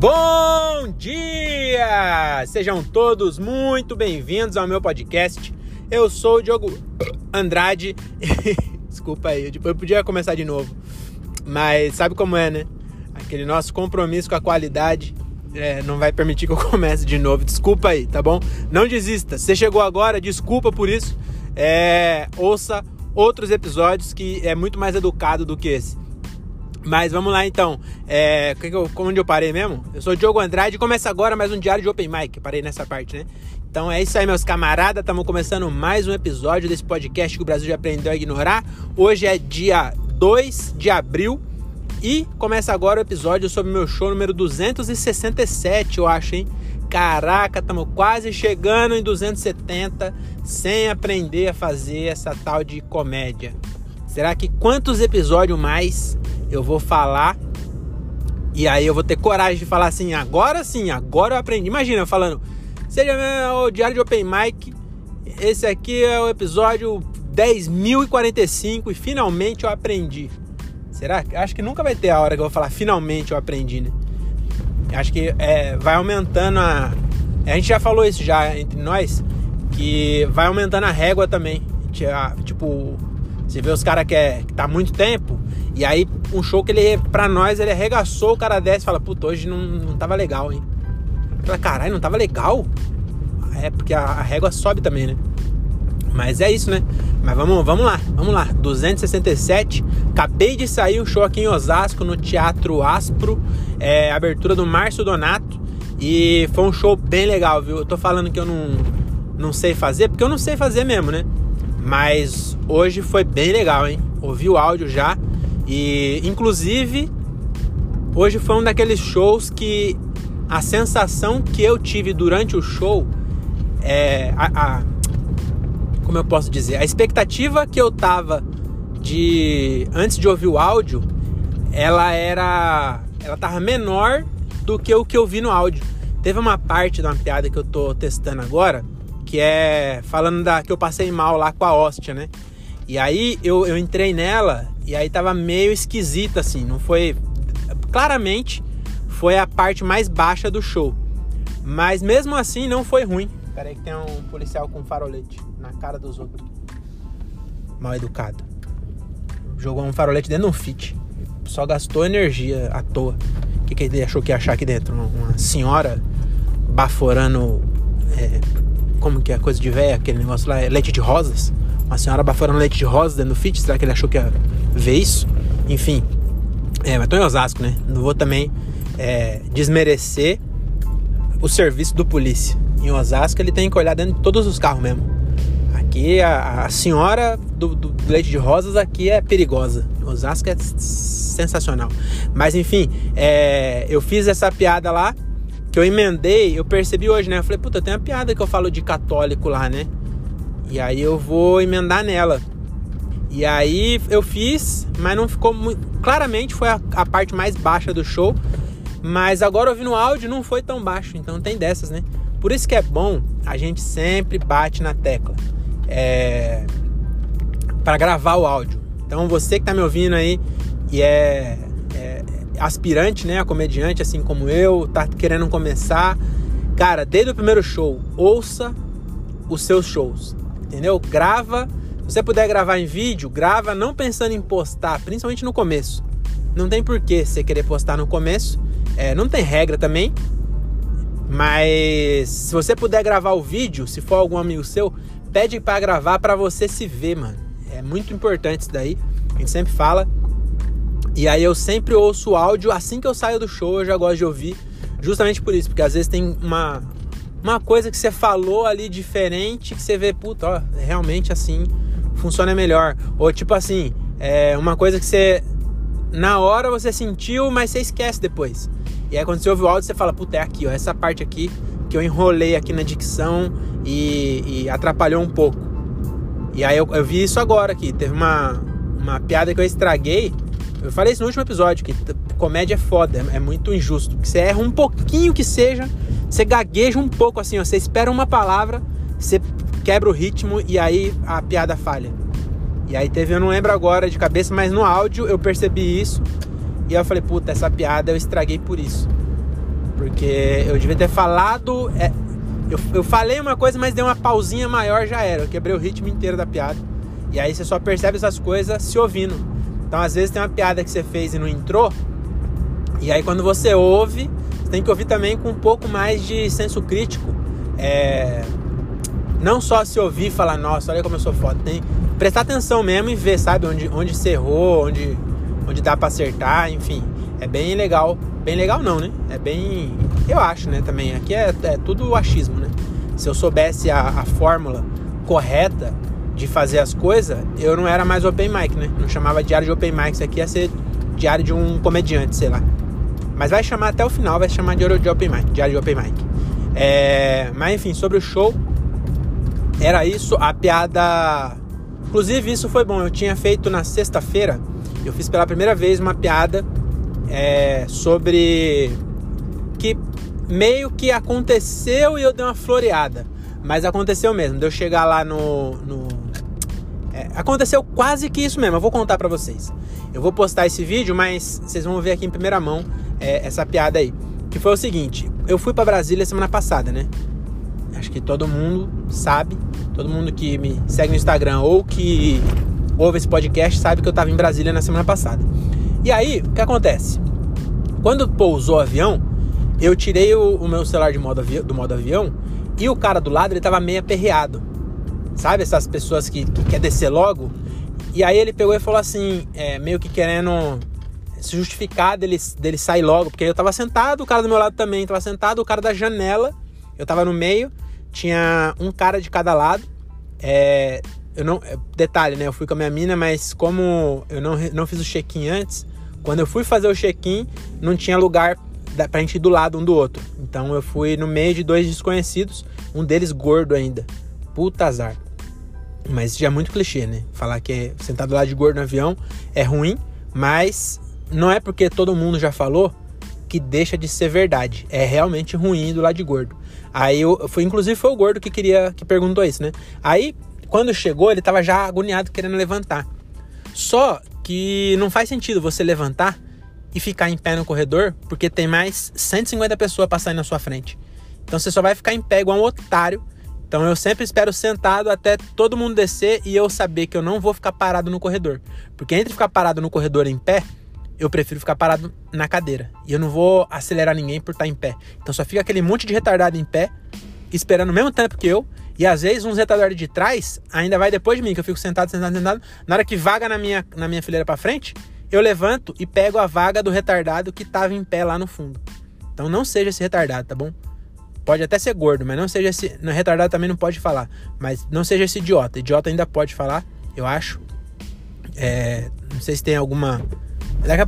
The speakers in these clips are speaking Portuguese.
Bom dia! Sejam todos muito bem-vindos ao meu podcast. Eu sou o Diogo Andrade. Desculpa aí, depois eu podia começar de novo. Mas sabe como é, né? Aquele nosso compromisso com a qualidade é, não vai permitir que eu comece de novo. Desculpa aí, tá bom? Não desista. Se chegou agora, desculpa por isso. É, ouça outros episódios que é muito mais educado do que esse. Mas vamos lá então. É, onde eu parei mesmo? Eu sou Diogo Andrade e começa agora mais um diário de Open Mic. Parei nessa parte, né? Então é isso aí, meus camaradas. Estamos começando mais um episódio desse podcast que o Brasil já aprendeu a ignorar. Hoje é dia 2 de abril e começa agora o episódio sobre meu show número 267, eu acho, hein? Caraca, estamos quase chegando em 270 sem aprender a fazer essa tal de comédia. Será que quantos episódios mais eu vou falar e aí eu vou ter coragem de falar assim, agora sim, agora eu aprendi. Imagina eu falando, seja o Diário de Open Mic, esse aqui é o episódio 10.045 e finalmente eu aprendi. Será? Acho que nunca vai ter a hora que eu vou falar finalmente eu aprendi, né? Acho que é, vai aumentando a. A gente já falou isso já entre nós, que vai aumentando a régua também. Tipo, você vê os caras que, é, que tá muito tempo, e aí um show que ele, pra nós, ele arregaçou, o cara desce e fala, puta, hoje não, não tava legal, hein? Fala, caralho, não tava legal? É, porque a, a régua sobe também, né? Mas é isso, né? Mas vamos, vamos lá, vamos lá. 267. Acabei de sair um show aqui em Osasco, no Teatro Aspro. É, abertura do Márcio Donato. E foi um show bem legal, viu? Eu tô falando que eu não, não sei fazer, porque eu não sei fazer mesmo, né? Mas hoje foi bem legal, hein? Ouvi o áudio já. E inclusive, hoje foi um daqueles shows que a sensação que eu tive durante o show é. A, a, como eu posso dizer? A expectativa que eu tava de. antes de ouvir o áudio, ela era. Ela tava menor do que o que eu vi no áudio. Teve uma parte da uma piada que eu tô testando agora, que é falando da que eu passei mal lá com a hóstia, né? E aí eu, eu entrei nela e aí tava meio esquisita assim, não foi. Claramente foi a parte mais baixa do show. Mas mesmo assim não foi ruim. Peraí que tem um policial com farolete na cara dos outros. Mal educado. Jogou um farolete dentro de um fit. Só gastou energia à toa. O que, que ele achou que ia achar aqui dentro? Uma, senhora baforando. É, como que é coisa de véia, aquele negócio lá? É leite de rosas? Uma senhora baforando leite de rosas dentro do fit? Será que ele achou que ia ver isso? Enfim. É, mas tô em Osasco, né? Não vou também é, desmerecer o serviço do polícia. Em Osasco ele tem que olhar dentro de todos os carros mesmo. Aqui a, a senhora do, do, leite de rosas aqui é perigosa. Osasco é sensacional. Mas enfim, é, eu fiz essa piada lá que eu emendei, eu percebi hoje, né? Eu falei, puta, tem uma piada que eu falo de católico lá, né? E aí eu vou emendar nela. E aí eu fiz, mas não ficou muito. Claramente foi a, a parte mais baixa do show. Mas agora ouvindo o áudio não foi tão baixo, então tem dessas, né? Por isso que é bom a gente sempre bate na tecla é, para gravar o áudio. Então você que está me ouvindo aí e é, é, aspirante, né, a comediante, assim como eu, tá querendo começar, cara, desde o primeiro show, ouça os seus shows, entendeu? Grava, você puder gravar em vídeo, grava não pensando em postar, principalmente no começo. Não tem porquê você querer postar no começo, é, não tem regra também, mas se você puder gravar o vídeo, se for algum amigo seu, pede para gravar para você se ver, mano. É muito importante isso daí. A gente sempre fala. E aí eu sempre ouço o áudio assim que eu saio do show, eu já gosto de ouvir, justamente por isso, porque às vezes tem uma uma coisa que você falou ali diferente que você vê, puta, ó, realmente assim funciona melhor. Ou tipo assim, é uma coisa que você na hora você sentiu, mas você esquece depois. E aí quando você ouve o áudio, você fala, puta, é aqui, ó, essa parte aqui que eu enrolei aqui na dicção e, e atrapalhou um pouco. E aí eu, eu, vi isso agora aqui. Teve uma, uma piada que eu estraguei. Eu falei isso no último episódio, que comédia é foda, é, é muito injusto. Que você erra um pouquinho que seja, você gagueja um pouco assim, ó, você espera uma palavra, você quebra o ritmo e aí a piada falha. E aí teve, eu não lembro agora de cabeça, mas no áudio eu percebi isso. E eu falei, puta, essa piada eu estraguei por isso. Porque eu devia ter falado. É, eu, eu falei uma coisa, mas dei uma pausinha maior já era. Eu quebrei o ritmo inteiro da piada. E aí você só percebe essas coisas se ouvindo. Então às vezes tem uma piada que você fez e não entrou. E aí quando você ouve, você tem que ouvir também com um pouco mais de senso crítico. É... Não só se ouvir falar, nossa, olha como eu sou foda. Tem prestar atenção mesmo e ver, sabe, onde, onde você errou, onde, onde dá para acertar, enfim. É bem legal. Bem legal não, né? É bem. Eu acho, né, também. Aqui é, é tudo achismo, né? Se eu soubesse a, a fórmula correta de fazer as coisas, eu não era mais open mic, né? Não chamava diário de open mic, isso aqui ia ser diário de um comediante, sei lá. Mas vai chamar até o final, vai chamar diário de open mic, diário de open mic. É... Mas enfim, sobre o show, era isso, a piada... Inclusive isso foi bom, eu tinha feito na sexta-feira, eu fiz pela primeira vez uma piada é, sobre que meio que aconteceu e eu dei uma floreada. Mas aconteceu mesmo, de eu chegar lá no. no é, aconteceu quase que isso mesmo, eu vou contar pra vocês. Eu vou postar esse vídeo, mas vocês vão ver aqui em primeira mão é, essa piada aí. Que foi o seguinte: eu fui para Brasília semana passada, né? Acho que todo mundo sabe, todo mundo que me segue no Instagram ou que ouve esse podcast sabe que eu tava em Brasília na semana passada. E aí, o que acontece? Quando pousou o avião, eu tirei o, o meu celular de modo do modo avião e o cara do lado ele tava meio aperreado. Sabe essas pessoas que, que quer descer logo? E aí ele pegou e falou assim, é, meio que querendo se justificar dele, dele sair logo, porque eu tava sentado, o cara do meu lado também tava sentado, o cara da janela, eu tava no meio, tinha um cara de cada lado. É, eu não, é, detalhe, né? Eu fui com a minha mina, mas como eu não, não fiz o check-in antes, quando eu fui fazer o check-in, não tinha lugar pra gente ir do lado um do outro. Então eu fui no meio de dois desconhecidos, um deles gordo ainda. Puta azar. Mas já é muito clichê, né? Falar que é sentado do lado de gordo no avião é ruim, mas não é porque todo mundo já falou que deixa de ser verdade. É realmente ruim do lado de gordo. Aí eu foi inclusive foi o gordo que queria que perguntou isso, né? Aí quando chegou, ele tava já agoniado querendo levantar. Só que não faz sentido você levantar e ficar em pé no corredor, porque tem mais 150 pessoas passando na sua frente. Então você só vai ficar em pé igual um otário. Então eu sempre espero sentado até todo mundo descer e eu saber que eu não vou ficar parado no corredor. Porque entre ficar parado no corredor em pé, eu prefiro ficar parado na cadeira. E eu não vou acelerar ninguém por estar em pé. Então só fica aquele monte de retardado em pé, esperando o mesmo tempo que eu. E às vezes uns retardados de trás ainda vai depois de mim, que eu fico sentado, sentado, sentado. Na hora que vaga na minha, na minha fileira para frente, eu levanto e pego a vaga do retardado que tava em pé lá no fundo. Então não seja esse retardado, tá bom? Pode até ser gordo, mas não seja esse. No retardado também não pode falar. Mas não seja esse idiota. Idiota ainda pode falar, eu acho. É, não sei se tem alguma.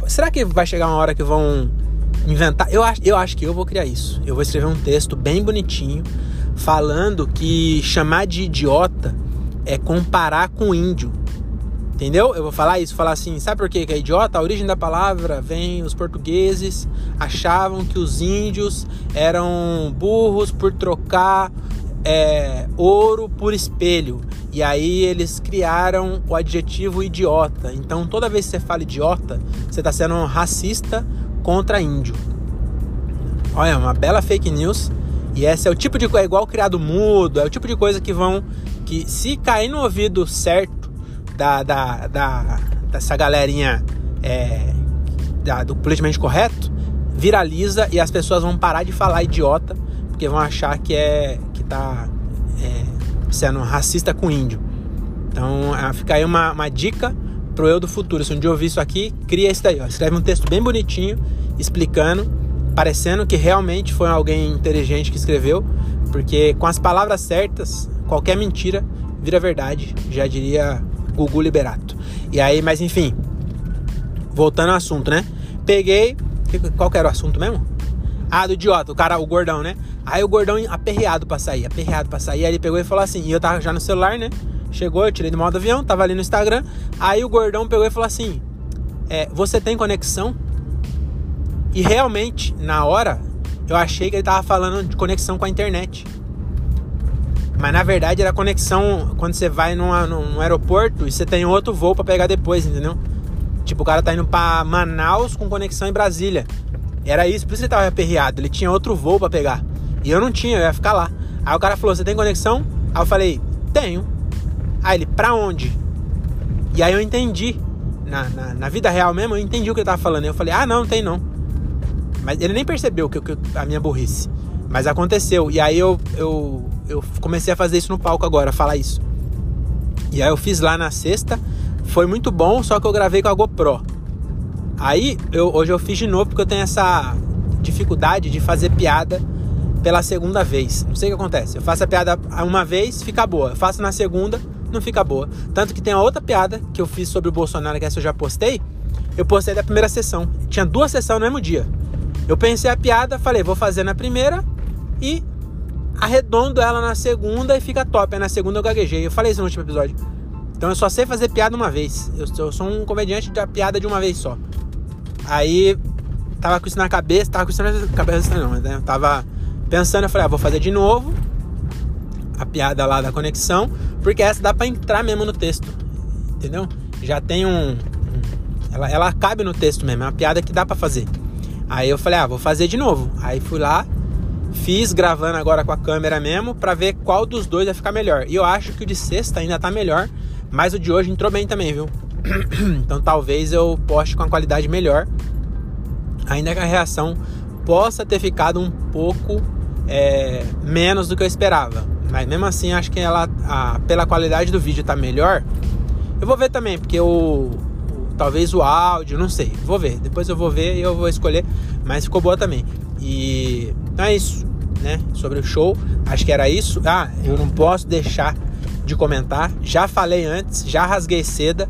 Será que vai chegar uma hora que vão inventar? Eu acho, eu acho que eu vou criar isso. Eu vou escrever um texto bem bonitinho falando que chamar de idiota é comparar com índio. Entendeu? Eu vou falar isso, falar assim, sabe por que é idiota? A origem da palavra vem, os portugueses achavam que os índios eram burros por trocar é, ouro por espelho. E aí eles criaram o adjetivo idiota. Então toda vez que você fala idiota, você está sendo racista contra índio. Olha, uma bela fake news e esse é o tipo de coisa, é igual criado mudo, é o tipo de coisa que vão. que se cair no ouvido certo da, da, da dessa galerinha é, da, do politicamente correto, viraliza e as pessoas vão parar de falar idiota, porque vão achar que é. que tá é, sendo racista com índio. Então é, fica aí uma, uma dica pro eu do futuro. Se um dia ouvir isso aqui, cria isso daí, ó. Escreve um texto bem bonitinho explicando parecendo que realmente foi alguém inteligente que escreveu, porque com as palavras certas, qualquer mentira vira verdade, já diria Gugu Liberato. E aí, mas enfim, voltando ao assunto, né? Peguei, qual que era o assunto mesmo? Ah, do idiota, o cara, o gordão, né? Aí o gordão aperreado pra sair, aperreado pra sair. Aí ele pegou e falou assim, e eu tava já no celular, né? Chegou, eu tirei do modo avião, tava ali no Instagram. Aí o gordão pegou e falou assim: é, Você tem conexão? E realmente, na hora, eu achei que ele tava falando de conexão com a internet. Mas na verdade era conexão quando você vai numa, num aeroporto e você tem outro voo para pegar depois, entendeu? Tipo, o cara tá indo pra Manaus com conexão em Brasília. Era isso, por isso ele tava aperreado. Ele tinha outro voo para pegar. E eu não tinha, eu ia ficar lá. Aí o cara falou: Você tem conexão? Aí eu falei: Tenho. Aí ele: Pra onde? E aí eu entendi. Na, na, na vida real mesmo, eu entendi o que ele tava falando. Eu falei: Ah, não, tem não. Mas ele nem percebeu que, que a minha burrice. Mas aconteceu. E aí eu, eu, eu comecei a fazer isso no palco agora, falar isso. E aí eu fiz lá na sexta. Foi muito bom, só que eu gravei com a GoPro. Aí eu, hoje eu fiz de novo porque eu tenho essa dificuldade de fazer piada pela segunda vez. Não sei o que acontece. Eu faço a piada uma vez, fica boa. Eu faço na segunda, não fica boa. Tanto que tem a outra piada que eu fiz sobre o Bolsonaro, que essa eu já postei. Eu postei da primeira sessão. Tinha duas sessões no mesmo dia. Eu pensei a piada, falei, vou fazer na primeira e arredondo ela na segunda e fica top. Aí na segunda eu gaguejei. Eu falei isso no último episódio. Então eu só sei fazer piada uma vez. Eu, eu sou um comediante da piada de uma vez só. Aí tava com isso na cabeça, tava com isso na cabeça não, né? Tava pensando, eu falei, ah, vou fazer de novo a piada lá da conexão, porque essa dá para entrar mesmo no texto, entendeu? Já tem um, ela, ela cabe no texto mesmo, é uma piada que dá para fazer. Aí eu falei, ah, vou fazer de novo. Aí fui lá, fiz gravando agora com a câmera mesmo, para ver qual dos dois vai ficar melhor. E eu acho que o de sexta ainda tá melhor, mas o de hoje entrou bem também, viu? então talvez eu poste com a qualidade melhor. Ainda que a reação possa ter ficado um pouco é, menos do que eu esperava. Mas mesmo assim, acho que ela, a, pela qualidade do vídeo tá melhor. Eu vou ver também, porque o, talvez o áudio, não sei. Vou ver. Depois eu vou ver e eu vou escolher. Mas ficou boa também. E então é isso, né? Sobre o show. Acho que era isso. Ah, eu não posso deixar de comentar. Já falei antes, já rasguei seda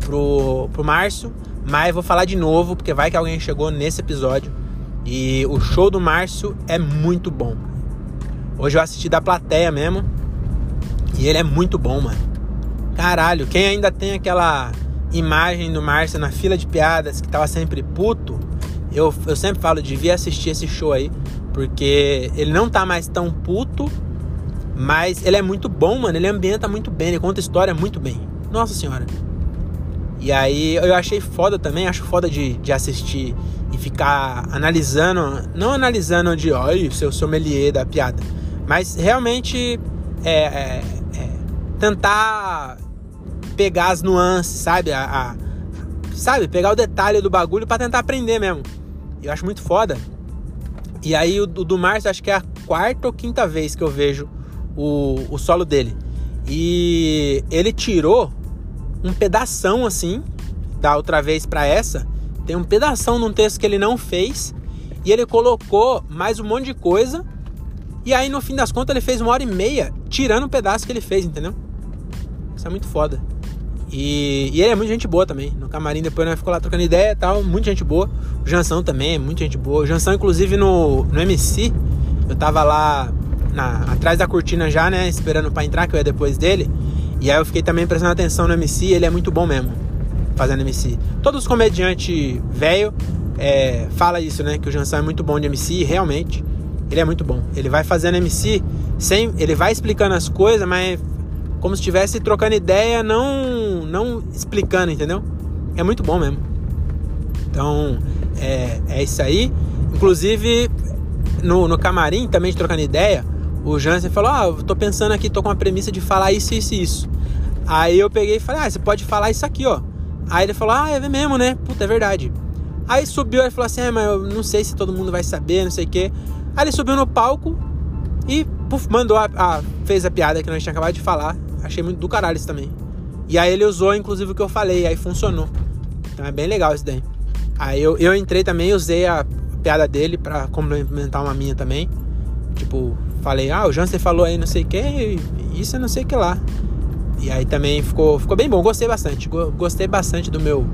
pro, pro Márcio. Mas vou falar de novo, porque vai que alguém chegou nesse episódio. E o show do Márcio é muito bom. Hoje eu assisti da plateia mesmo. E ele é muito bom, mano. Caralho, quem ainda tem aquela imagem do Márcio na fila de piadas que tava sempre puto, eu, eu sempre falo, devia assistir esse show aí. Porque ele não tá mais tão puto, mas ele é muito bom, mano. Ele ambienta muito bem, ele conta história muito bem. Nossa senhora. E aí eu achei foda também, acho foda de, de assistir ficar analisando, não analisando de oi, seu sommelier da piada, mas realmente é, é, é, tentar pegar as nuances, sabe? A, a, sabe? Pegar o detalhe do bagulho para tentar aprender mesmo. Eu acho muito foda. E aí o, o do Márcio acho que é a quarta ou quinta vez que eu vejo o, o solo dele. E ele tirou um pedação assim, da outra vez para essa, tem um pedação num texto que ele não fez e ele colocou mais um monte de coisa. E aí no fim das contas ele fez uma hora e meia tirando um pedaço que ele fez, entendeu? Isso é muito foda. E, e ele é muito gente boa também. No camarim depois nós ficou lá trocando ideia e tal, muita gente boa. O Jansão também é muita gente boa. O Jansão, inclusive, no, no MC, eu tava lá na, atrás da cortina já, né? Esperando para entrar, que eu ia depois dele. E aí eu fiquei também prestando atenção no MC, ele é muito bom mesmo, fazendo MC. Todos os comediantes velho é, fala isso, né? Que o Jansão é muito bom de MC, realmente. Ele é muito bom. Ele vai fazendo MC sem. Ele vai explicando as coisas, mas como se estivesse trocando ideia, não, não explicando, entendeu? É muito bom mesmo. Então, é, é isso aí. Inclusive, no, no camarim, também trocando ideia, o Jansen falou: Ah, tô pensando aqui, tô com a premissa de falar isso, isso e isso. Aí eu peguei e falei: Ah, você pode falar isso aqui, ó. Aí ele falou: Ah, é mesmo, né? Puta, é verdade. Aí subiu e falou assim: Ah, mas eu não sei se todo mundo vai saber, não sei o quê. Aí ele subiu no palco e puf, mandou a, a, fez a piada que nós tinha acabado de falar. Achei muito do caralho isso também. E aí ele usou, inclusive, o que eu falei, aí funcionou. Então é bem legal isso daí. Aí eu, eu entrei também, usei a piada dele para complementar uma minha também. Tipo, falei, ah, o Jansen falou aí não sei o que, isso eu não sei o que lá. E aí também ficou, ficou bem bom, gostei bastante. Gostei bastante do meu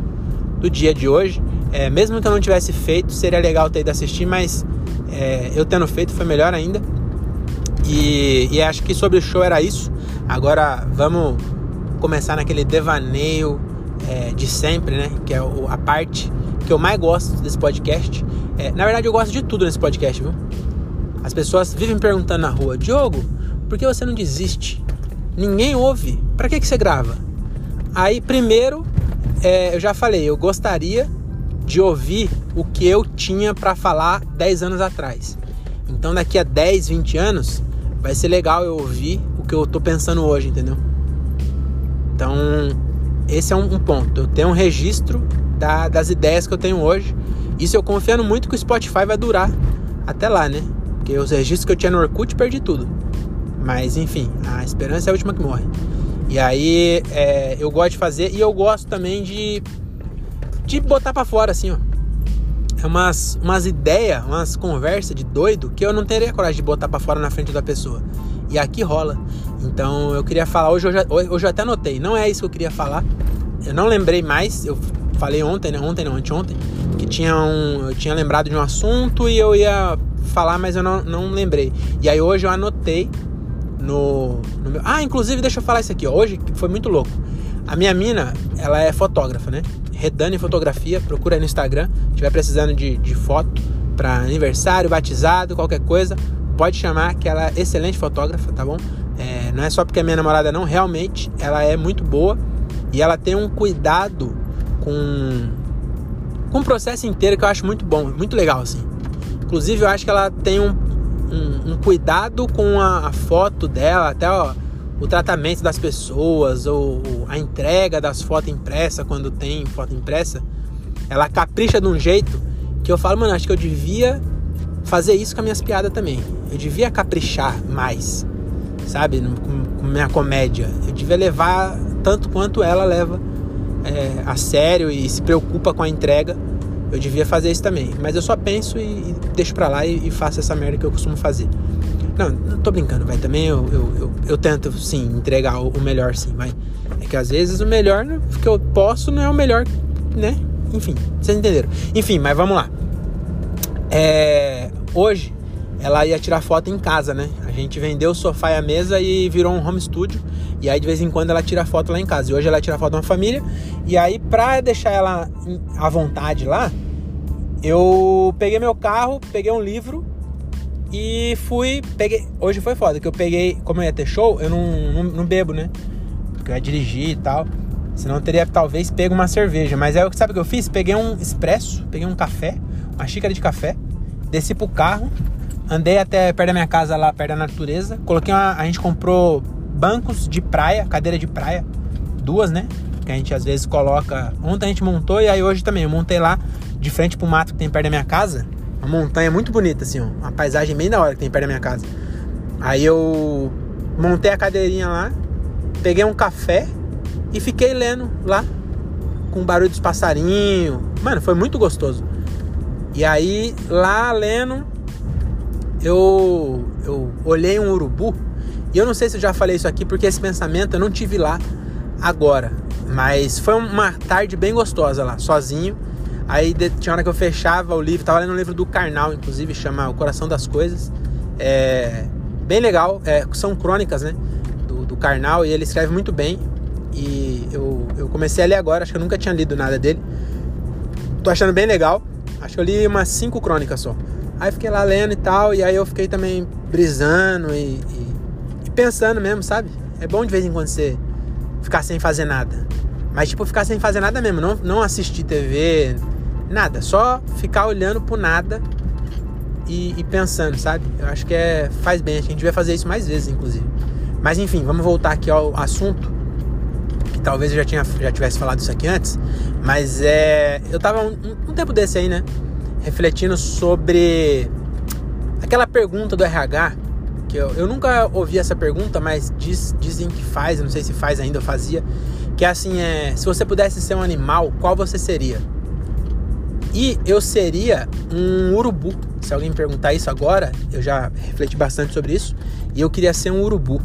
do dia de hoje. É, mesmo que eu não tivesse feito, seria legal ter ido assistir, mas é, eu tendo feito foi melhor ainda. E, e acho que sobre o show era isso. Agora vamos começar naquele devaneio é, de sempre, né? Que é a parte que eu mais gosto desse podcast. É, na verdade, eu gosto de tudo nesse podcast, viu? As pessoas vivem perguntando na rua: Diogo, por que você não desiste? Ninguém ouve. Para que, que você grava? Aí, primeiro, é, eu já falei, eu gostaria de ouvir o que eu tinha para falar 10 anos atrás. Então daqui a 10, 20 anos vai ser legal eu ouvir o que eu tô pensando hoje, entendeu? Então, esse é um, um ponto. Eu tenho um registro da, das ideias que eu tenho hoje. Isso eu confiando muito que o Spotify vai durar até lá, né? Porque os registros que eu tinha no Orkut perdi tudo. Mas enfim, a esperança é a última que morre. E aí é, eu gosto de fazer e eu gosto também de, de botar para fora, assim, ó. É umas, umas ideias, umas conversas de doido que eu não teria coragem de botar para fora na frente da pessoa. E aqui rola. Então eu queria falar, hoje eu, já, hoje eu até anotei, não é isso que eu queria falar. Eu não lembrei mais, eu falei ontem, né? Ontem não, anteontem, que tinha um, eu tinha lembrado de um assunto e eu ia falar, mas eu não, não lembrei. E aí hoje eu anotei no, no meu. Ah, inclusive, deixa eu falar isso aqui, ó. Hoje foi muito louco. A minha mina, ela é fotógrafa, né? Redane Fotografia, procura aí no Instagram. Se tiver precisando de, de foto para aniversário, batizado, qualquer coisa, pode chamar, que ela é excelente fotógrafa, tá bom? É, não é só porque é minha namorada, não, realmente ela é muito boa e ela tem um cuidado com, com o processo inteiro que eu acho muito bom, muito legal, assim. Inclusive, eu acho que ela tem um, um, um cuidado com a, a, foto dela, até ó, o tratamento das pessoas, ou, a entrega das fotos impressas, quando tem foto impressa. Ela capricha de um jeito que eu falo, mano, acho que eu devia fazer isso com as minhas piadas também. Eu devia caprichar mais, sabe? Com, com minha comédia. Eu devia levar tanto quanto ela leva é, a sério e se preocupa com a entrega. Eu devia fazer isso também. Mas eu só penso e, e deixo pra lá e, e, faço essa merda que eu costumo fazer. Não, não tô brincando, vai. Também eu, eu, eu, eu, tento, sim, entregar o, o melhor, sim, vai. É que às vezes o melhor que eu posso não é o melhor, né? Enfim, vocês entenderam. Enfim, mas vamos lá. É, hoje ela ia tirar foto em casa, né? A gente vendeu o sofá e a mesa e virou um home studio. E aí de vez em quando ela tira foto lá em casa. E hoje ela tira foto uma família. E aí pra deixar ela à vontade lá, eu peguei meu carro, peguei um livro e fui. Peguei. Hoje foi foda, que eu peguei. Como eu ia ter show, eu não, não, não bebo, né? Porque eu ia dirigir e tal. Senão eu teria talvez pego uma cerveja. Mas aí sabe o que eu fiz? Peguei um expresso, peguei um café, uma xícara de café, desci pro carro, andei até perto da minha casa lá, perto da natureza. Coloquei uma. A gente comprou bancos de praia, cadeira de praia, duas, né? Que a gente às vezes coloca. Ontem a gente montou e aí hoje também. Eu montei lá de frente pro mato que tem perto da minha casa. Uma montanha muito bonita, assim, ó. Uma paisagem bem da hora que tem perto da minha casa. Aí eu montei a cadeirinha lá, peguei um café e fiquei lendo lá. Com o barulho dos passarinhos. Mano, foi muito gostoso. E aí, lá lendo, eu, eu olhei um urubu. E eu não sei se eu já falei isso aqui, porque esse pensamento eu não tive lá agora. Mas foi uma tarde bem gostosa lá, sozinho. Aí tinha hora que eu fechava o livro, tava lendo um livro do Karnal, inclusive, chama O Coração das Coisas. É bem legal, é, são crônicas, né? Do, do e ele escreve muito bem. E eu, eu comecei a ler agora, acho que eu nunca tinha lido nada dele. Tô achando bem legal. Acho que eu li umas cinco crônicas só. Aí fiquei lá lendo e tal, e aí eu fiquei também brisando e pensando mesmo, sabe? É bom de vez em quando você ficar sem fazer nada. Mas, tipo, ficar sem fazer nada mesmo. Não, não assistir TV, nada. Só ficar olhando pro nada e, e, pensando, sabe? Eu acho que é, faz bem. A gente vai fazer isso mais vezes, inclusive. Mas, enfim, vamos voltar aqui ao assunto. Que talvez eu já, tinha, já tivesse falado isso aqui antes. Mas é. Eu tava um, um tempo desse aí, né? Refletindo sobre aquela pergunta do RH que eu, eu nunca ouvi essa pergunta, mas diz, dizem que faz, não sei se faz ainda, eu fazia, que é assim, é, se você pudesse ser um animal, qual você seria? E eu seria um urubu. Se alguém me perguntar isso agora, eu já refleti bastante sobre isso, e eu queria ser um urubu.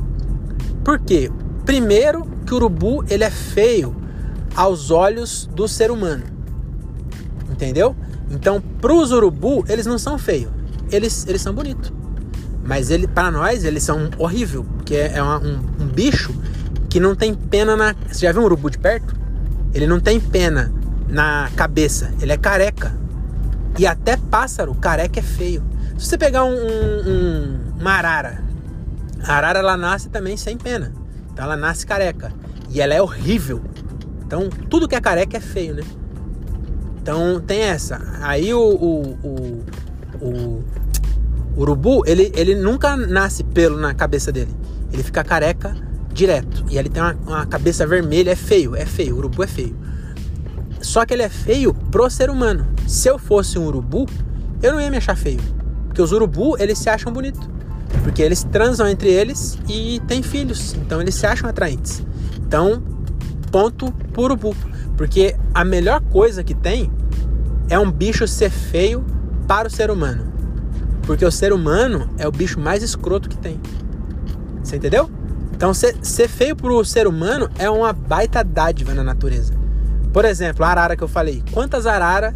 Por quê? Primeiro que o urubu, ele é feio aos olhos do ser humano. Entendeu? Então, para os urubu, eles não são feios. Eles, eles são bonitos. Mas ele, para nós, eles são horrível, porque é, uma, um, um, bicho que não tem pena na. Você já viu um urubu de perto? Ele não tem pena na cabeça, ele é careca. E até pássaro, careca é feio. Se você pegar um, um, uma arara, a arara ela nasce também sem pena. Então ela nasce careca. E ela é horrível. Então tudo que é careca é feio, né? Então tem essa. Aí o, o, o, o urubu, ele, ele nunca nasce pelo na cabeça dele. Ele fica careca direto. E ele tem uma, uma cabeça vermelha, é feio, é feio. O urubu é feio. Só que ele é feio pro ser humano. Se eu fosse um urubu, eu não ia me achar feio. Porque os urubu, eles se acham bonitos. Porque eles transam entre eles e têm filhos. Então eles se acham atraentes. Então, ponto pro urubu. Porque a melhor coisa que tem é um bicho ser feio para o ser humano. Porque o ser humano é o bicho mais escroto que tem. Você entendeu? Então, ser, ser feio para o ser humano é uma baita dádiva na natureza. Por exemplo, a arara que eu falei. Quantas araras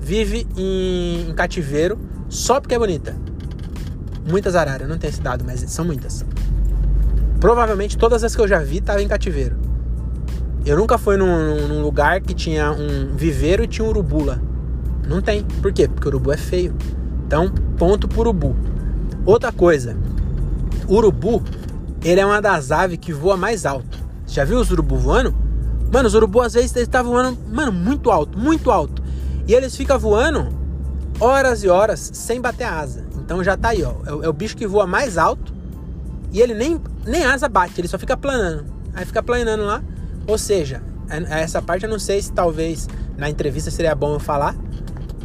vive em, em cativeiro só porque é bonita? Muitas araras, não tenho esse dado, mas são muitas. Provavelmente todas as que eu já vi estavam em cativeiro. Eu nunca fui num, num, lugar que tinha um viveiro e tinha um. Não tem. Por quê? Porque o urubu é feio. Então, ponto pro urubu. Outra coisa. Urubu, ele é uma das aves que voa mais alto. Já viu os urubu voando? Mano, os urubu às vezes estão tá voando, mano, muito alto, muito alto. E eles ficam voando horas e horas sem bater asa. Então já tá aí, ó. É, é o bicho que voa mais alto e ele nem, nem asa bate, ele só fica planando. Aí fica planando lá. Ou seja, é, essa parte eu não sei se talvez na entrevista seria bom eu falar.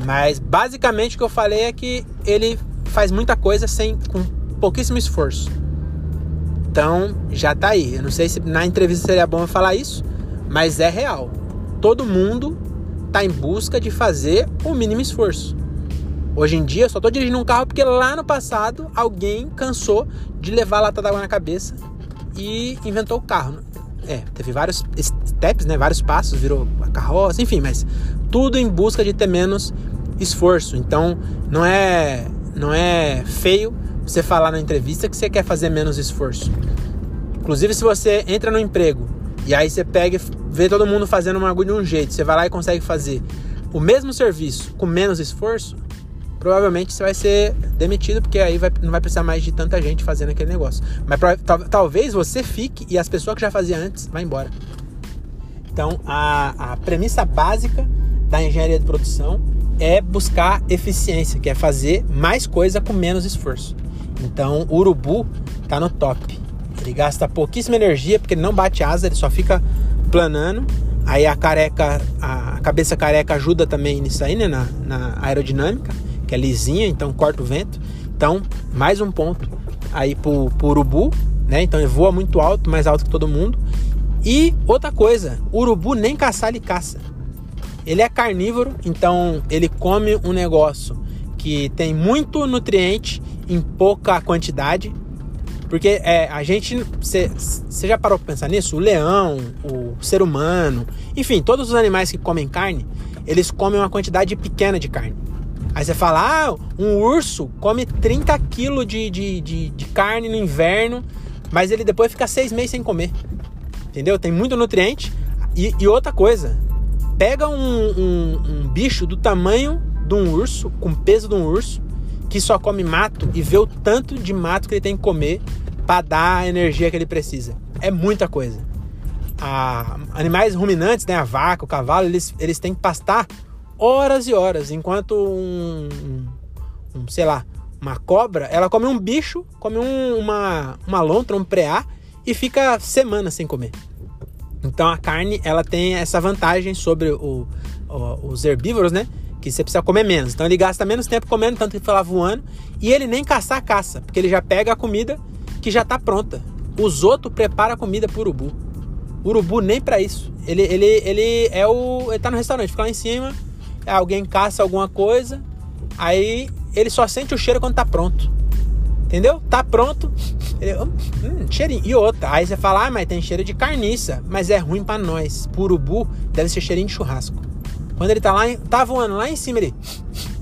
Mas basicamente o que eu falei é que ele faz muita coisa sem com pouquíssimo esforço. Então já tá aí. Eu não sei se na entrevista seria bom eu falar isso, mas é real. Todo mundo tá em busca de fazer o mínimo esforço. Hoje em dia eu só tô dirigindo um carro porque lá no passado alguém cansou de levar a lata d'água na cabeça e inventou o carro. É, teve vários steps, né? Vários passos, virou a carroça, enfim, mas tudo em busca de ter menos esforço. Então, não é não é feio você falar na entrevista que você quer fazer menos esforço. Inclusive, se você entra no emprego e aí você pega e vê todo mundo fazendo uma agulha de um jeito, você vai lá e consegue fazer o mesmo serviço com menos esforço, provavelmente você vai ser demitido, porque aí vai, não vai precisar mais de tanta gente fazendo aquele negócio. Mas tal, talvez você fique e as pessoas que já faziam antes vão embora. Então, a, a premissa básica da engenharia de produção é buscar eficiência, que é fazer mais coisa com menos esforço. Então, o urubu tá no top. Ele gasta pouquíssima energia porque ele não bate asa, ele só fica planando. Aí a careca, a cabeça careca ajuda também nisso aí, né, na, na aerodinâmica que é lisinha, então corta o vento. Então, mais um ponto aí pro, pro urubu, né? Então ele voa muito alto, mais alto que todo mundo. E outra coisa, urubu nem caçar ele caça. Ele é carnívoro, então ele come um negócio que tem muito nutriente em pouca quantidade. Porque é, a gente. Você já parou pra pensar nisso? O leão, o ser humano, enfim, todos os animais que comem carne, eles comem uma quantidade pequena de carne. Aí você fala, ah, um urso come 30 quilos de, de, de, de carne no inverno, mas ele depois fica seis meses sem comer. Entendeu? Tem muito nutriente. E, e outra coisa, pega um, um, um, bicho do tamanho de um urso, com peso de um urso, que só come mato e vê o tanto de mato que ele tem que comer para dar a energia que ele precisa. É muita coisa. A, animais ruminantes, né, a vaca, o cavalo, eles, eles têm que pastar horas e horas, enquanto um, um, um sei lá, uma cobra, ela come um bicho, come um, uma, uma lontra, um preá e fica semanas sem comer. Então a carne ela tem essa vantagem sobre o, o, os herbívoros, né? Que você precisa comer menos. Então ele gasta menos tempo comendo, tanto que foi lá voando. E ele nem caçar caça, porque ele já pega a comida que já está pronta. Os outros preparam a comida pro urubu. O urubu nem para isso. Ele, ele, ele é o. Ele tá no restaurante, fica lá em cima, alguém caça alguma coisa, aí ele só sente o cheiro quando tá pronto. Entendeu? Tá pronto. Ele, hum, cheirinho. E outra. Aí você fala, ah, mas tem cheiro de carniça. Mas é ruim para nós. Purubu deve ser cheirinho de churrasco. Quando ele tá lá, tá voando lá em cima, ele.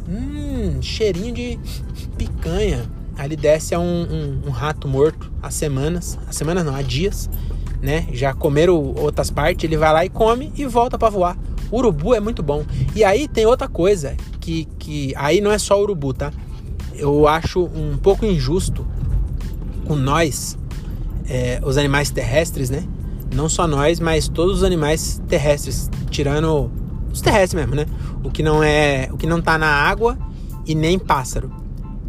Hum, cheirinho de picanha. Aí ele desce a um, um, um rato morto há semanas. Há semanas não, há dias. Né? Já comeram outras partes. Ele vai lá e come e volta para voar. Urubu é muito bom. E aí tem outra coisa que, que aí não é só urubu, tá? Eu acho um pouco injusto com nós, é, os animais terrestres, né? Não só nós, mas todos os animais terrestres, tirando os terrestres mesmo, né? O que não é, o que não tá na água e nem pássaro.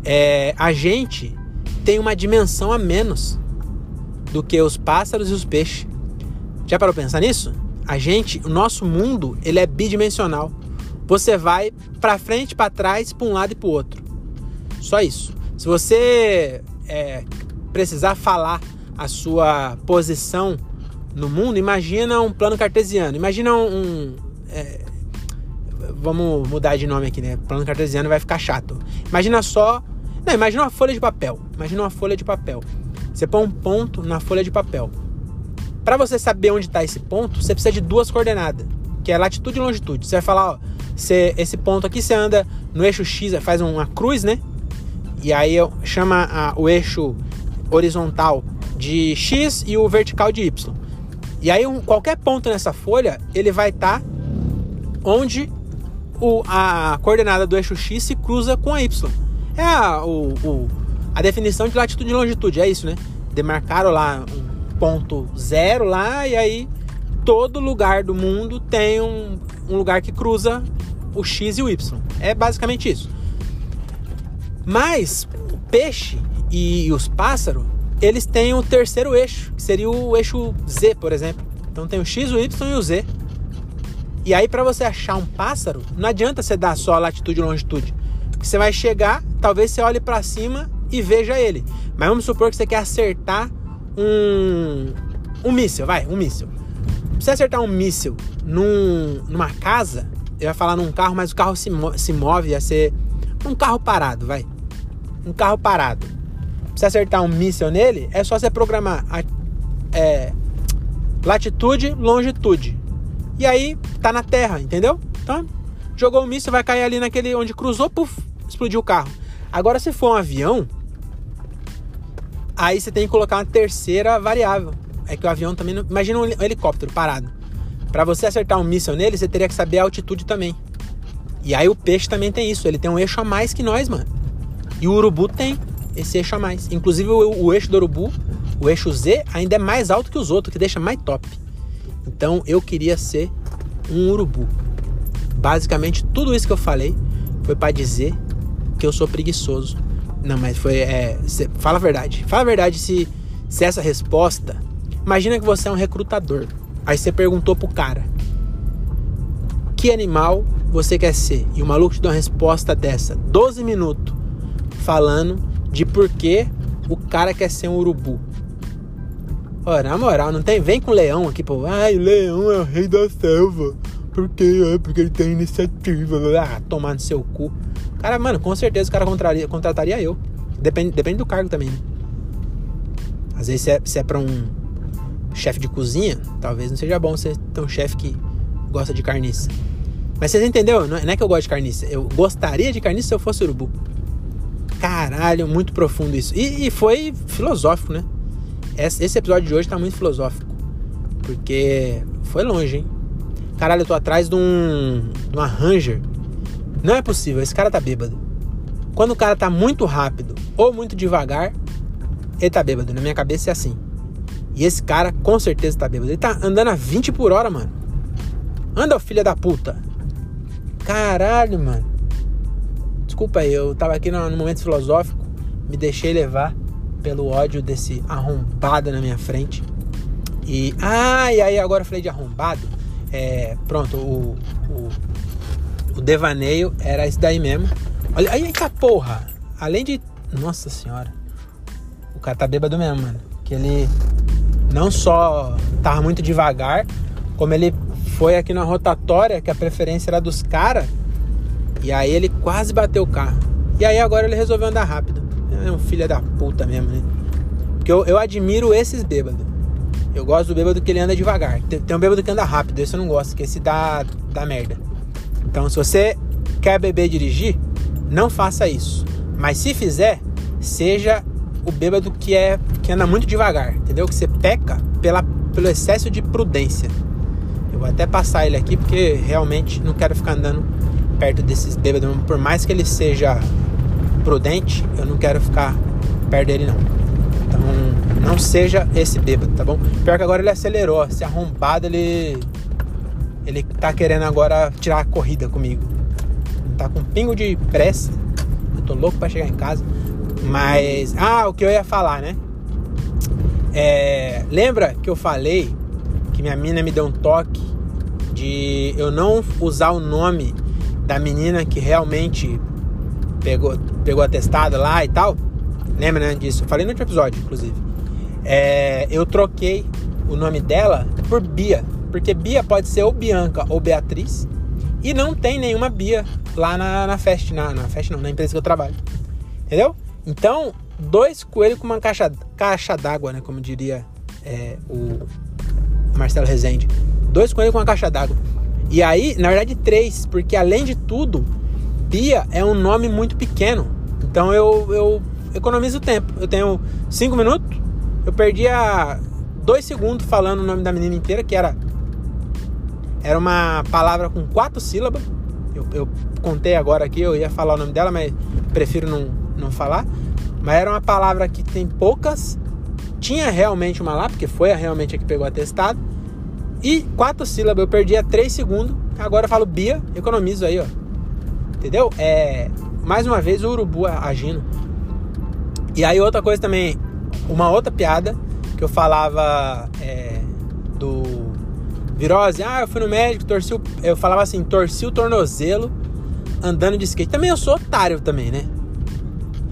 É, a gente tem uma dimensão a menos do que os pássaros e os peixes. Já parou pensar nisso? A gente, o nosso mundo, ele é bidimensional. Você vai para frente, para trás, para um lado e para o outro. Só isso. Se você é, precisar falar a sua posição no mundo, imagina um plano cartesiano. Imagina um. um é, vamos mudar de nome aqui, né? Plano cartesiano vai ficar chato. Imagina só. Não, imagina uma folha de papel. Imagina uma folha de papel. Você põe um ponto na folha de papel. Para você saber onde está esse ponto, você precisa de duas coordenadas, que é latitude e longitude. Você vai falar, ó, você, esse ponto aqui você anda no eixo X, faz uma cruz, né? E aí chama a, o eixo horizontal de X e o vertical de Y. E aí um, qualquer ponto nessa folha, ele vai estar tá onde o, a coordenada do eixo X se cruza com a Y. É a, o, o, a definição de latitude e longitude, é isso, né? Demarcaram lá um ponto zero lá e aí todo lugar do mundo tem um, um lugar que cruza o X e o Y. É basicamente isso. Mas o peixe e os pássaros, eles têm o terceiro eixo, que seria o eixo Z, por exemplo. Então tem o X, o Y e o Z. E aí para você achar um pássaro, não adianta você dar só latitude e longitude. Porque você vai chegar, talvez você olhe para cima e veja ele. Mas vamos supor que você quer acertar um um míssil, vai, um míssil. Pra você acertar um míssil num, numa casa, eu ia falar num carro, mas o carro se, mo se move, ia ser um carro parado, vai. Um carro parado. Pra você acertar um míssil nele, é só você programar a, é, latitude, longitude. E aí tá na terra, entendeu? Então, jogou o míssil, vai cair ali naquele onde cruzou, puf, explodiu o carro. Agora, se for um avião, aí você tem que colocar uma terceira variável. É que o avião também não... Imagina um helicóptero parado. Para você acertar um míssil nele, você teria que saber a altitude também. E aí o peixe também tem isso, ele tem um eixo a mais que nós, mano. E o urubu tem esse eixo a mais. Inclusive o, o eixo do urubu, o eixo Z, ainda é mais alto que os outros, que deixa mais top. Então eu queria ser um urubu. Basicamente tudo isso que eu falei foi para dizer que eu sou preguiçoso. Não, mas foi. É, fala a verdade. Fala a verdade se, se essa resposta. Imagina que você é um recrutador. Aí você perguntou pro cara: Que animal você quer ser? E o maluco te dá uma resposta dessa, 12 minutos, falando de por que o cara quer ser um urubu. Ora, na moral, não tem. Vem com o leão aqui, pô. Ai, leão é o rei da selva. Por quê? É porque ele tem iniciativa. Ah, tomar no seu cu. Cara, mano, com certeza o cara contraria, contrataria eu. Depende, depende do cargo também, né? Às vezes, se é, se é pra um chefe de cozinha, talvez não seja bom você ter um chefe que gosta de carniça. Mas vocês entenderam? Não é, não é que eu gosto de carniça. Eu gostaria de carniça se eu fosse urubu. Caralho, muito profundo isso. E, e foi filosófico, né? Esse episódio de hoje tá muito filosófico. Porque foi longe, hein? Caralho, eu tô atrás de um. de uma Ranger. Não é possível, esse cara tá bêbado. Quando o cara tá muito rápido ou muito devagar, ele tá bêbado. Na minha cabeça é assim. E esse cara com certeza tá bêbado. Ele tá andando a 20 por hora, mano. Anda, filha da puta. Caralho, mano. Desculpa aí, eu tava aqui no, momento filosófico. Me deixei levar pelo ódio desse arrombado na minha frente. E. Ah, e aí agora eu falei de arrombado. É, pronto, o, o, o devaneio era isso daí mesmo. Olha, aí, porra! Além de. Nossa senhora. O cara tá bêbado mesmo, mano. Que ele não só tava muito devagar, como ele foi aqui na rotatória, que a preferência era dos caras. E aí ele quase bateu o carro. E aí agora ele resolveu andar rápido. É um filho da puta mesmo, né? Porque eu, eu admiro esses bêbados. Eu gosto do bêbado que ele anda devagar. Tem, tem um bêbado que anda rápido, esse eu não gosto, que esse dá, dá merda. Então, se você quer beber dirigir, não faça isso. Mas se fizer, seja o bêbado que é que anda muito devagar, entendeu? Que você peca pela, pelo excesso de prudência. Eu vou até passar ele aqui porque realmente não quero ficar andando perto desses bêbados, por mais que ele seja prudente, eu não quero ficar perto dele não. Então, não seja esse bêbado, tá bom? Pior que agora ele acelerou, se arrombado ele Ele tá querendo agora tirar a corrida comigo. Tá com um pingo de pressa. Eu tô louco pra chegar em casa. Mas. Ah, o que eu ia falar, né? É, lembra que eu falei que minha mina me deu um toque de eu não usar o nome da menina que realmente pegou, pegou atestado lá e tal? Lembra né, disso? Eu falei no outro episódio, inclusive. É, eu troquei o nome dela por Bia. Porque Bia pode ser ou Bianca ou Beatriz. E não tem nenhuma Bia lá na, na Fest. Na, na Fest não, na empresa que eu trabalho. Entendeu? Então, dois coelhos com uma caixa, caixa d'água, né? Como diria é, o Marcelo Rezende. Dois coelhos com uma caixa d'água. E aí, na verdade, três, porque além de tudo, Bia é um nome muito pequeno. Então eu, eu economizo tempo. Eu tenho cinco minutos, eu perdia dois segundos falando o nome da menina inteira, que era. Era uma palavra com quatro sílabas. Eu, eu contei agora aqui, eu ia falar o nome dela, mas prefiro não, não falar. Mas era uma palavra que tem poucas. Tinha realmente uma lá, porque foi a realmente a que pegou atestado. E quatro sílabas, eu perdia três segundos. Agora eu falo Bia, economizo aí, ó. Entendeu? É. Mais uma vez o urubu agindo. E aí outra coisa também, uma outra piada que eu falava é, do virose. Ah, eu fui no médico, torci o, eu falava assim, torci o tornozelo andando de skate. Também eu sou otário também, né?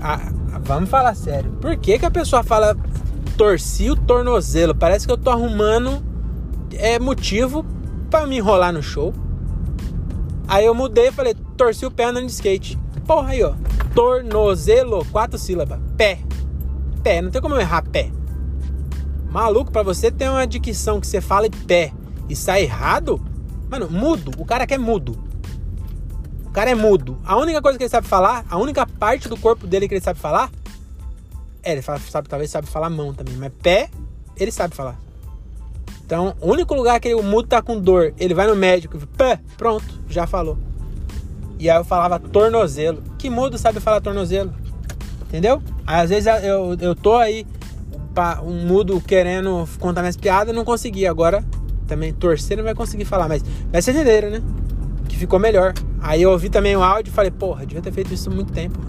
Ah, vamos falar sério. Por que, que a pessoa fala torci o tornozelo? Parece que eu tô arrumando é, motivo para me enrolar no show. Aí eu mudei e falei, torci o pé andando de skate. Porra aí, ó. Tornozelo, quatro sílabas. Pé. Pé, não tem como eu errar pé. Maluco, para você ter uma dicção que você fala em pé e sai errado, mano, mudo. O cara quer mudo. O cara é mudo. A única coisa que ele sabe falar, a única parte do corpo dele que ele sabe falar, é, ele fala, sabe, talvez sabe falar mão também, mas pé, ele sabe falar. Então, o único lugar que o mudo tá com dor, ele vai no médico, pé, pronto, já falou. E aí eu falava tornozelo. Que mudo sabe falar tornozelo? Entendeu? Às vezes eu, eu tô aí, um mudo querendo contar minhas piadas, não consegui. Agora, também torcer não vai conseguir falar, mas vai ser entenderam, né? Que ficou melhor. Aí eu ouvi também o áudio e falei, porra, devia ter feito isso há muito tempo.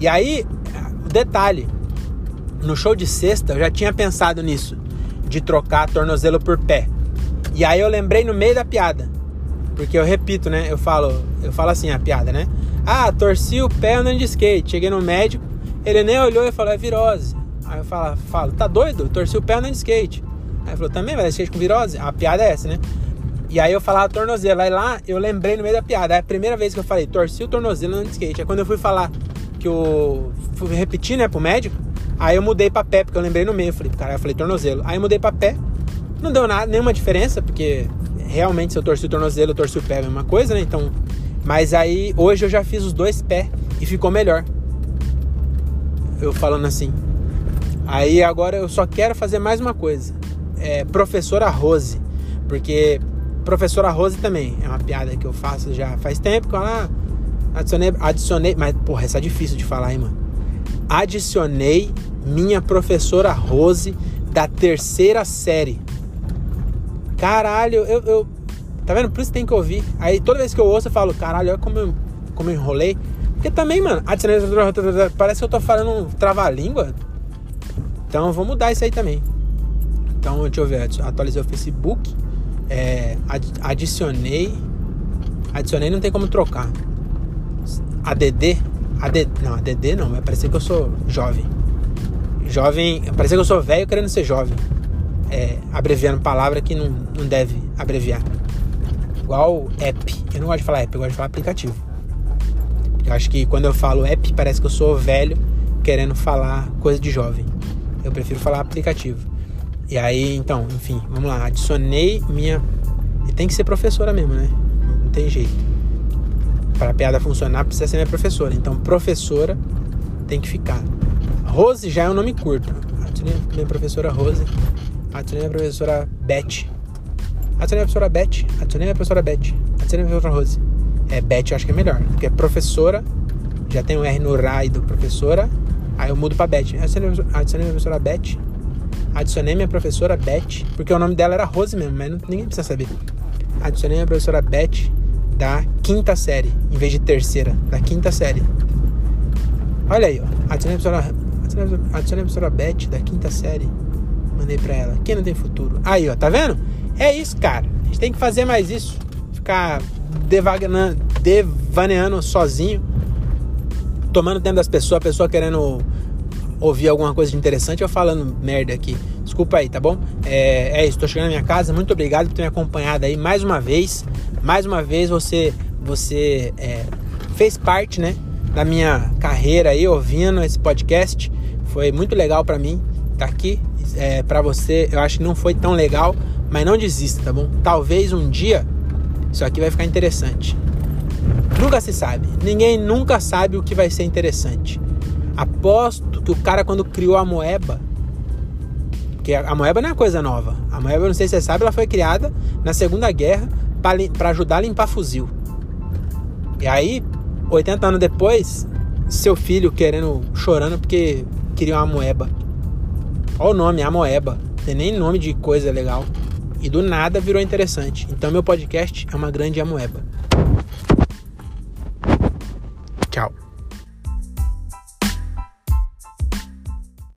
E aí, o detalhe, no show de sexta eu já tinha pensado nisso, de trocar tornozelo por pé. E aí eu lembrei no meio da piada. Porque eu repito, né? Eu falo, eu falo assim a piada, né? Ah, torci o pé andando de skate. Cheguei no médico, ele nem olhou e falou, é virose. Aí eu falo, falo tá doido? Torci o pé andando de skate. Aí ele falou, também vai dar skate com virose? A piada é essa, né? E aí eu falava tornozelo. Aí lá eu lembrei no meio da piada. É a primeira vez que eu falei, torci o tornozelo andando de skate. Aí quando eu fui falar que eu fui repetir, né, pro médico, aí eu mudei pra pé, porque eu lembrei no meio. Eu falei, cara, eu falei tornozelo. Aí eu mudei pra pé. Não deu nada, nenhuma diferença, porque realmente se eu torci o tornozelo, eu torci o pé, é a mesma coisa, né? Então, mas aí hoje eu já fiz os dois pés e ficou melhor. Eu falando assim. Aí agora eu só quero fazer mais uma coisa. É professora Rose, porque professora Rose também é uma piada que eu faço já faz tempo que ela adicionei, adicionei, mas porra, essa é difícil de falar, hein, mano. Adicionei minha professora Rose da terceira série. Caralho, eu, eu. Tá vendo? Por isso tem que ouvir. Aí toda vez que eu ouço, eu falo, caralho, olha como eu, como eu enrolei. Porque também, mano, parece que eu tô falando trava-língua. Então eu vou mudar isso aí também. Então, deixa eu ver, atualizei o Facebook. É, adicionei. Adicionei não tem como trocar. ADD. ADD não, ADD não, vai parecer que eu sou jovem. Jovem. Parecer que eu sou velho querendo ser jovem é, abreviando palavra que não, não deve abreviar. Igual app. Eu não gosto de falar app, eu gosto de falar aplicativo. Eu acho que quando eu falo app, parece que eu sou velho querendo falar coisa de jovem. Eu prefiro falar aplicativo. E aí, então, enfim, vamos lá. Adicionei minha. E tem que ser professora mesmo, né? Não tem jeito. Para a piada funcionar, precisa ser minha professora. Então, professora tem que ficar. Rose já é um nome curto. Adicionei minha professora Rose. Adicionei a professora Beth. Adicionei a professora Beth. Adicionei a professora Beth. Adicionei a professora Rose. É, Beth eu acho que é melhor. Porque professora. Já tem o um R no RAI do professora. Aí eu mudo pra Beth. Adicionei, adicionei a professora Beth. Adicionei minha professora Beth. Porque o nome dela era Rose mesmo, mas ninguém precisa saber. Adicionei a professora Beth da quinta série, em vez de terceira, da quinta série. Olha aí, ó. Adicionei a adicionei a professora Beth da quinta série. Mandei pra ela. Quem não tem futuro? Aí, ó, tá vendo? É isso, cara. A gente tem que fazer mais isso. Ficar devaneando sozinho, tomando tempo das pessoas, a pessoa querendo ouvir alguma coisa de interessante, eu falando merda aqui. Desculpa aí, tá bom? É, é isso, tô chegando na minha casa. Muito obrigado por ter me acompanhado aí mais uma vez. Mais uma vez você, você é, fez parte, né, da minha carreira aí ouvindo esse podcast. Foi muito legal para mim estar tá aqui. É, para você, eu acho que não foi tão legal, mas não desista, tá bom? Talvez um dia isso aqui vai ficar interessante. Nunca se sabe. Ninguém nunca sabe o que vai ser interessante. Aposto que o cara, quando criou a moeba, porque a moeba não é coisa nova. A moeba, não sei se você sabe, ela foi criada na Segunda Guerra para ajudar a limpar fuzil. E aí, 80 anos depois, seu filho querendo, chorando porque queria uma moeba. Olha o nome, a moeba. Tem nem nome de coisa legal. E do nada virou interessante. Então meu podcast é uma grande amoeba. Tchau.